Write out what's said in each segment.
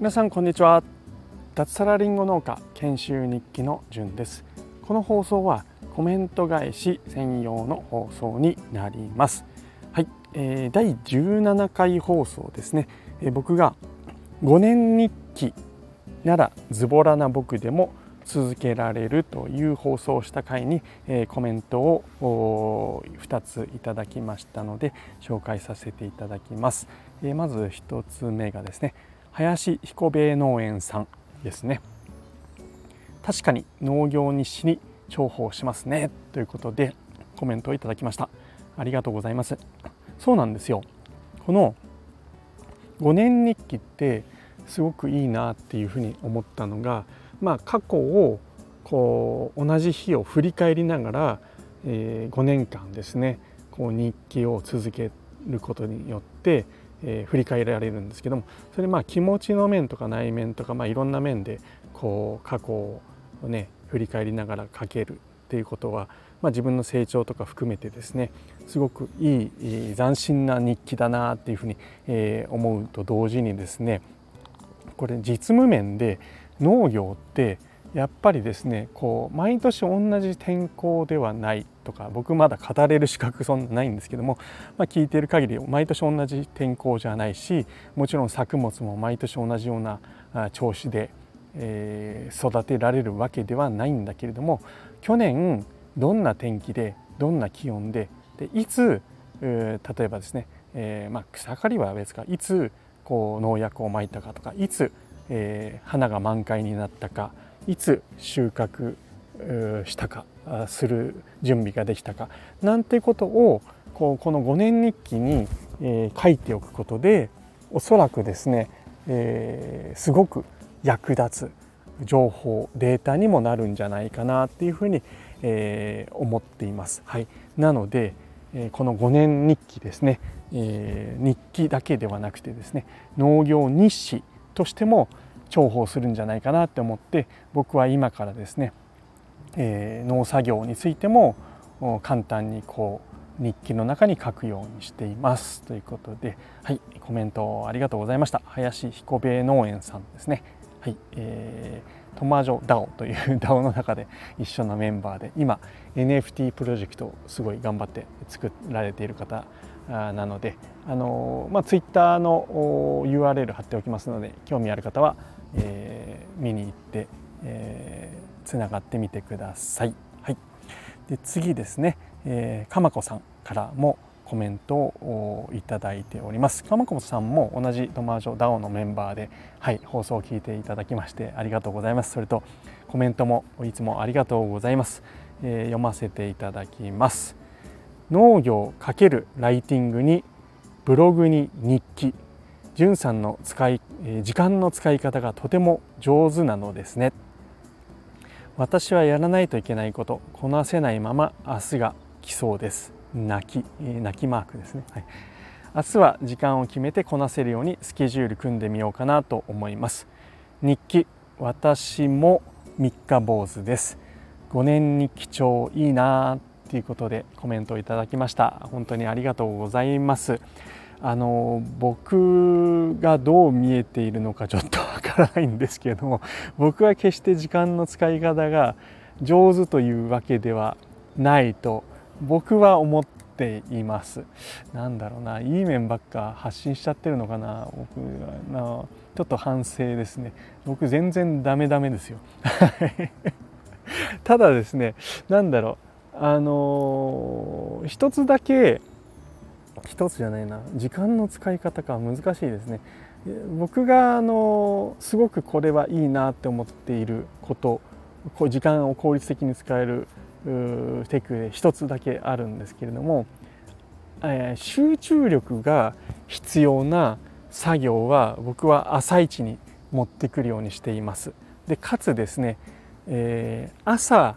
皆さんこんにちは。脱サラリンゴ農家研修日記のじゅんです。この放送はコメント返し専用の放送になります。はい、えー、第17回放送ですね、えー、僕が5年日記ならズボラな僕でも続けられるという放送をした回に、えー、コメントを2ついただきましたので紹介させていただきます、えー、まず1つ目がですね林彦兵衛農園さんですね。確かに農業日誌に重宝しますねということでコメントをいただきました。ありがとうございます。そうなんですよ。この5年日記ってすごくいいなっていうふうに思ったのがまあ過去をこう同じ日を振り返りながら、えー、5年間ですねこう日記を続けることによってえー、振り返られるんですけどもそれまあ気持ちの面とか内面とか、まあ、いろんな面でこう過去をね振り返りながら書けるっていうことは、まあ、自分の成長とか含めてですねすごくいい斬新な日記だなっていうふうに、えー、思うと同時にですねこれ実務面で農業ってやっぱりですねこう毎年同じ天候ではないとか僕まだ語れる資格そんなないんですけども、まあ、聞いている限り毎年同じ天候じゃないしもちろん作物も毎年同じような調子で、えー、育てられるわけではないんだけれども去年どんな天気でどんな気温ででいつ、えー、例えばですね、えーまあ、草刈りは別かいつこう農薬をまいたかとかいつ、えー、花が満開になったかいつ収穫したかする準備ができたかなんてことをこうこの5年日記に、えー、書いておくことでおそらくですね、えー、すごく役立つ情報データにもなるんじゃないかなっていうふうに、えー、思っています。はい、なので、えこの5年日記ですね、え日記だけではなくてですね農業日誌としても重宝するんじゃないかなって思って僕は今からですねえー、農作業についても簡単にこう日記の中に書くようにしていますということで、はい、コメントありがとうございました林彦兵衛農園さんですね。はい、えー、トマジョダオという DAO の中で一緒のメンバーで今 NFT プロジェクトをすごい頑張って作られている方なのであの、まあ、Twitter の URL 貼っておきますので興味ある方は、えー、見に行って、えーつながってみてください。はい、で次ですね、えー、かまこさんからもコメントをいただいております。かまこさんも同じトマージョダオのメンバーで、はい、放送を聞いていただきましてありがとうございます。それとコメントもいつもありがとうございます。えー、読ませていただきます。農業×ライティングにブログに日記。じゅんさんの使い時間の使い方がとても上手なのですね。私はやらないといけないことこなせないまま明日が来そうです。泣き泣きマークですね、はい、明日は時間を決めてこなせるようにスケジュール組んでみようかなと思います。日記私も三日坊主です。5年日記帳いいなということでコメントをいただきました。本当にありがとうございます。あの僕がどう見えているのかちょっとわからないんですけれども 僕は決して時間の使い方が上手というわけではないと僕は思っています。なんだろうないい面ばっか発信しちゃってるのかな僕なちょっと反省ですね僕全然ダメダメですよ。ただですね何だろうあの一つだけ一つじゃないな。時間の使い方か。難しいですね。僕があのすごくこれはいいなって思っていることこう時間を効率的に使えるテクで一つだけあるんですけれども、えー、集中力が必要な作業は僕は朝一に持ってくるようにしています。でかつですね、えー、朝、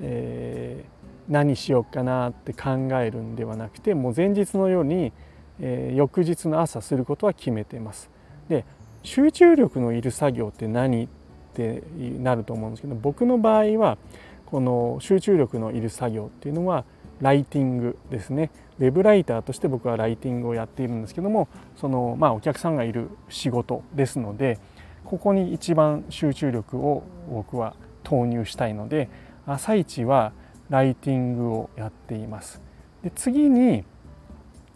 えー何しようかなって考えるんではなくてもう前日のように、えー、翌日の朝することは決めてます。で集中力のいる作業って何ってなると思うんですけど僕の場合はこの集中力のいる作業っていうのはライティングですねウェブライターとして僕はライティングをやっているんですけどもそのまあお客さんがいる仕事ですのでここに一番集中力を僕は投入したいので朝一はライティングをやっています。で次に、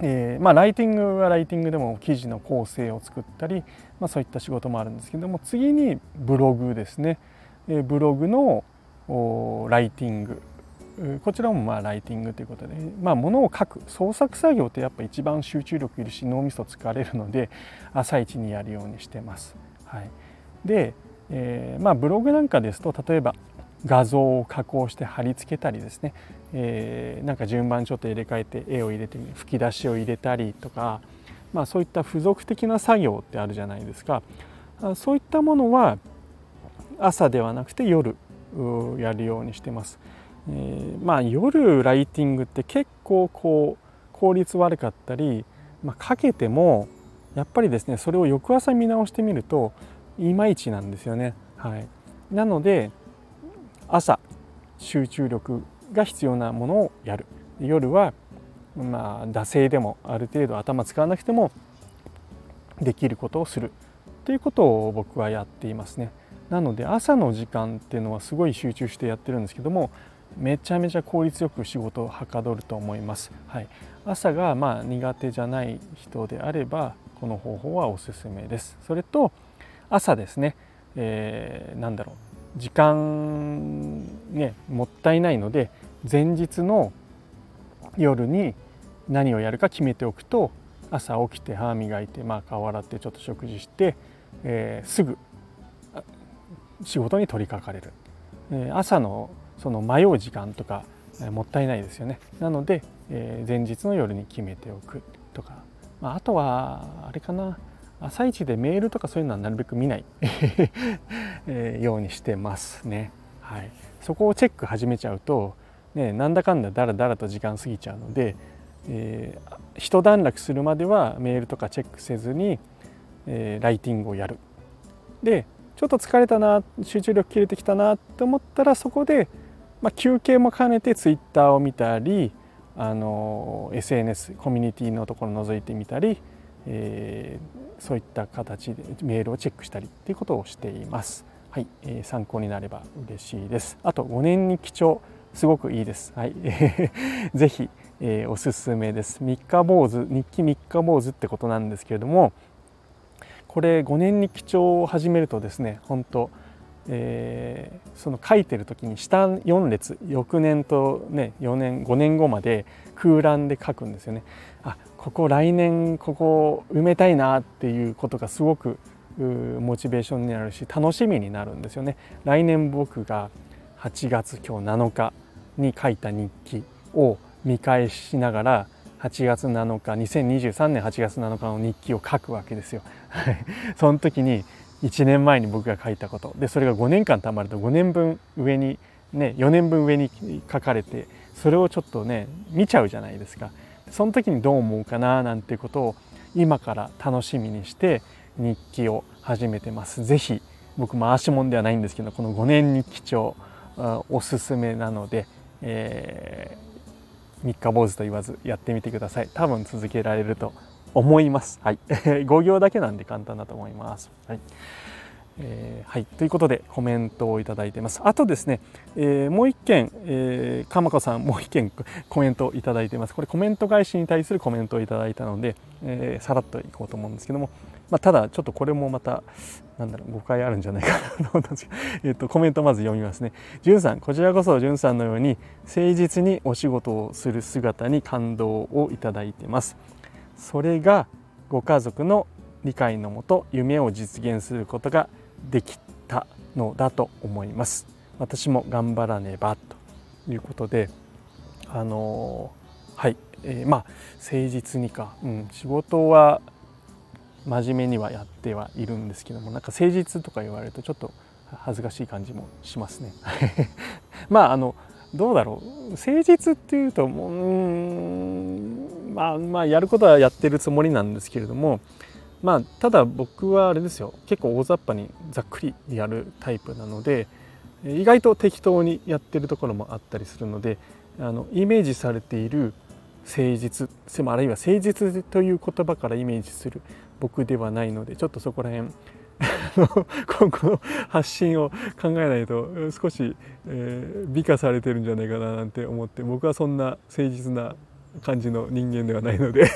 えー、まあ、ライティングはライティングでも記事の構成を作ったり、まあ、そういった仕事もあるんですけども次にブログですね、えー、ブログのライティングこちらもまあライティングということで、まあ、物を書く創作作業ってやっぱ一番集中力いるし脳みそ疲れるので朝一にやるようにしてます。はい、で、えー、まあ、ブログなんかですと例えば画像を加工して貼り付けたりですね、えー、なんか順番ちょっと入れ替えて絵を入れて吹き出しを入れたりとか、まあ、そういった付属的な作業ってあるじゃないですかそういったものは朝ではなくて夜やるようにしてます。えー、まあ夜ライティングって結構こう効率悪かったり、まあ、かけてもやっぱりですねそれを翌朝見直してみるといまいちなんですよね。はい、なので朝集中力が必要なものをやる夜はまあ惰性でもある程度頭使わなくてもできることをするということを僕はやっていますね。なので朝の時間っていうのはすごい集中してやってるんですけどもめちゃめちゃ効率よく仕事をはかどると思います。はい、朝がまあ苦手じゃない人であればこの方法はおすすめです。それと朝ですね、えー、なんだろう時間ねもったいないので前日の夜に何をやるか決めておくと朝起きて歯磨いて、まあ、顔洗ってちょっと食事して、えー、すぐ仕事に取り掛かれる、えー、朝のその迷う時間とか、えー、もったいないですよね。なので、えー、前日の夜に決めておくとか、まあ、あとはあれかな。朝一でメールとかそういうのはなるべく見ない。えようにしてますね。はい、そこをチェック始めちゃうと、ね、なんだかんだだらだらと時間過ぎちゃうので、えー、一段落するまではメールとかチェックせずに、えー、ライティングをやる。でちょっと疲れたな集中力切れてきたなって思ったらそこで、まあ、休憩も兼ねてツイッターを見たりあの SNS コミュニティのところを覗いてみたり、えー、そういった形でメールをチェックしたりっていうことをしています。はい、えー、参考になれば嬉しいです。あと5年に記帳すごくいいです。はい、ぜひ、えー、おすすめです。三日坊主日記三日坊主ってことなんですけれども、これ5年に記帳を始めるとですね本当えー、その書いてる時に下4列翌年とね4年5年後まで空欄で書くんですよね。あここ来年ここ埋めたいなっていうことがすごくモチベーションになるし楽しみになるんですよね。来年僕が8月今日7日に書いた日記を見返しながら8月7日2023年8月7日の日記を書くわけですよ。その時に1年前に僕が書いたことでそれが5年間たまると5年分上にね4年分上に書かれてそれをちょっとね見ちゃうじゃないですか。その時にどう思うかななんていうことを今から楽しみにして日記を始めてます。是非僕回し物ではないんですけどこの5年日記帳おすすめなので、えー三日坊主と言わずやってみてください。多分続けられると思います。はい。5行だけなんで簡単だと思います。はい。えー、はい、ということでコメントをいただいてます。あとですね、えー、もう一件、えー、かまこさんもう一件コメントをいただいてます。これコメント返しに対するコメントをいただいたので、えー、さらっといこうと思うんですけどもまあ、ただちょっとこれもまたなんだろう誤解あるんじゃないかなと思ったんですけど、えっと、コメントまず読みますね。じゅんさんこちらこそじゅんさんのように誠実にお仕事をする姿に感動をいただいてます。それがご家族の理解のもと夢を実現することができたのだと思います。私も頑張らねばということであのはい、えー、まあ誠実にか、うん、仕事は真面目にはやってはいるんですけどもなんか誠実とか言われるとちょっと恥ずかしい感じもしますね。まああのどうだろう誠実っていうともうんまあまあやることはやってるつもりなんですけれどもまあただ僕はあれですよ結構大雑把にざっくりやるタイプなので意外と適当にやってるところもあったりするのであのイメージされている誠実あるいは誠実という言葉からイメージする僕ではないのでちょっとそこら辺 今後の発信を考えないと少し、えー、美化されてるんじゃないかななんて思って僕はそんな誠実な感じの人間ではないので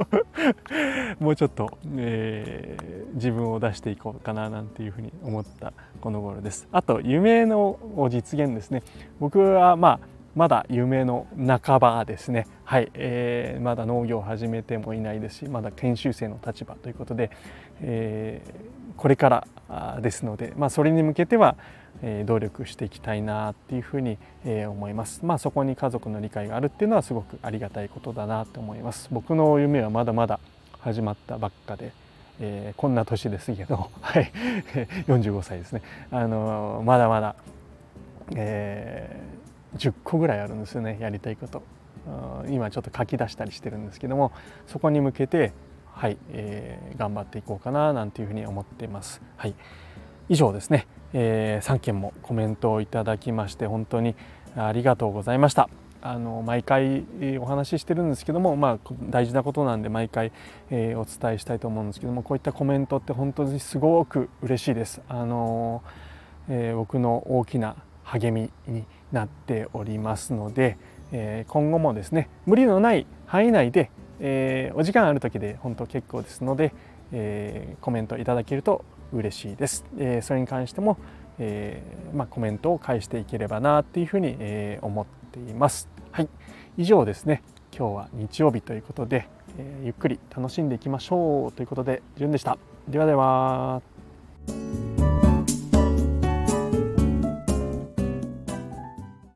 もうちょっと、えー、自分を出していこうかななんていうふうに思ったこの頃です。あと夢の実現ですね。僕はまあまだ夢の半ばですね。はい、えー、まだ農業を始めてもいないですしまだ研修生の立場ということで、えー、これからですので、まあ、それに向けては、え、努力していきたいなっていうふうに、え、思います。まあ、そこに家族の理解があるっていうのはすごくありがたいことだなと思います。僕の夢はまだまだ始まったばっかで、えー、こんな年ですけど、はい、45歳ですね。あのまだまだ、えー、10個ぐらいあるんですよねやりたいこと。今ちょっと書き出したりしてるんですけどもそこに向けてはい、えー、頑張っていこうかななんていうふうに思っています。はい、以上ですね、えー、3件もコメントをいただきまして本当にありがとうございました。あの毎回お話ししてるんですけども、まあ、大事なことなんで毎回、えー、お伝えしたいと思うんですけどもこういったコメントって本当にすごく嬉しいです。あのえー、僕の大きな励みになっておりますので、え、今後もですね無理のない範囲内でえ、お時間ある時で本当結構ですので、え、コメントいただけると嬉しいです。え、それに関しても、えまあ、コメントを返していければなっていうふうに、え、思っています。はい、以上ですね。今日は日曜日ということで、え、ゆっくり楽しんでいきましょうということで、じゅんでした。ではでは。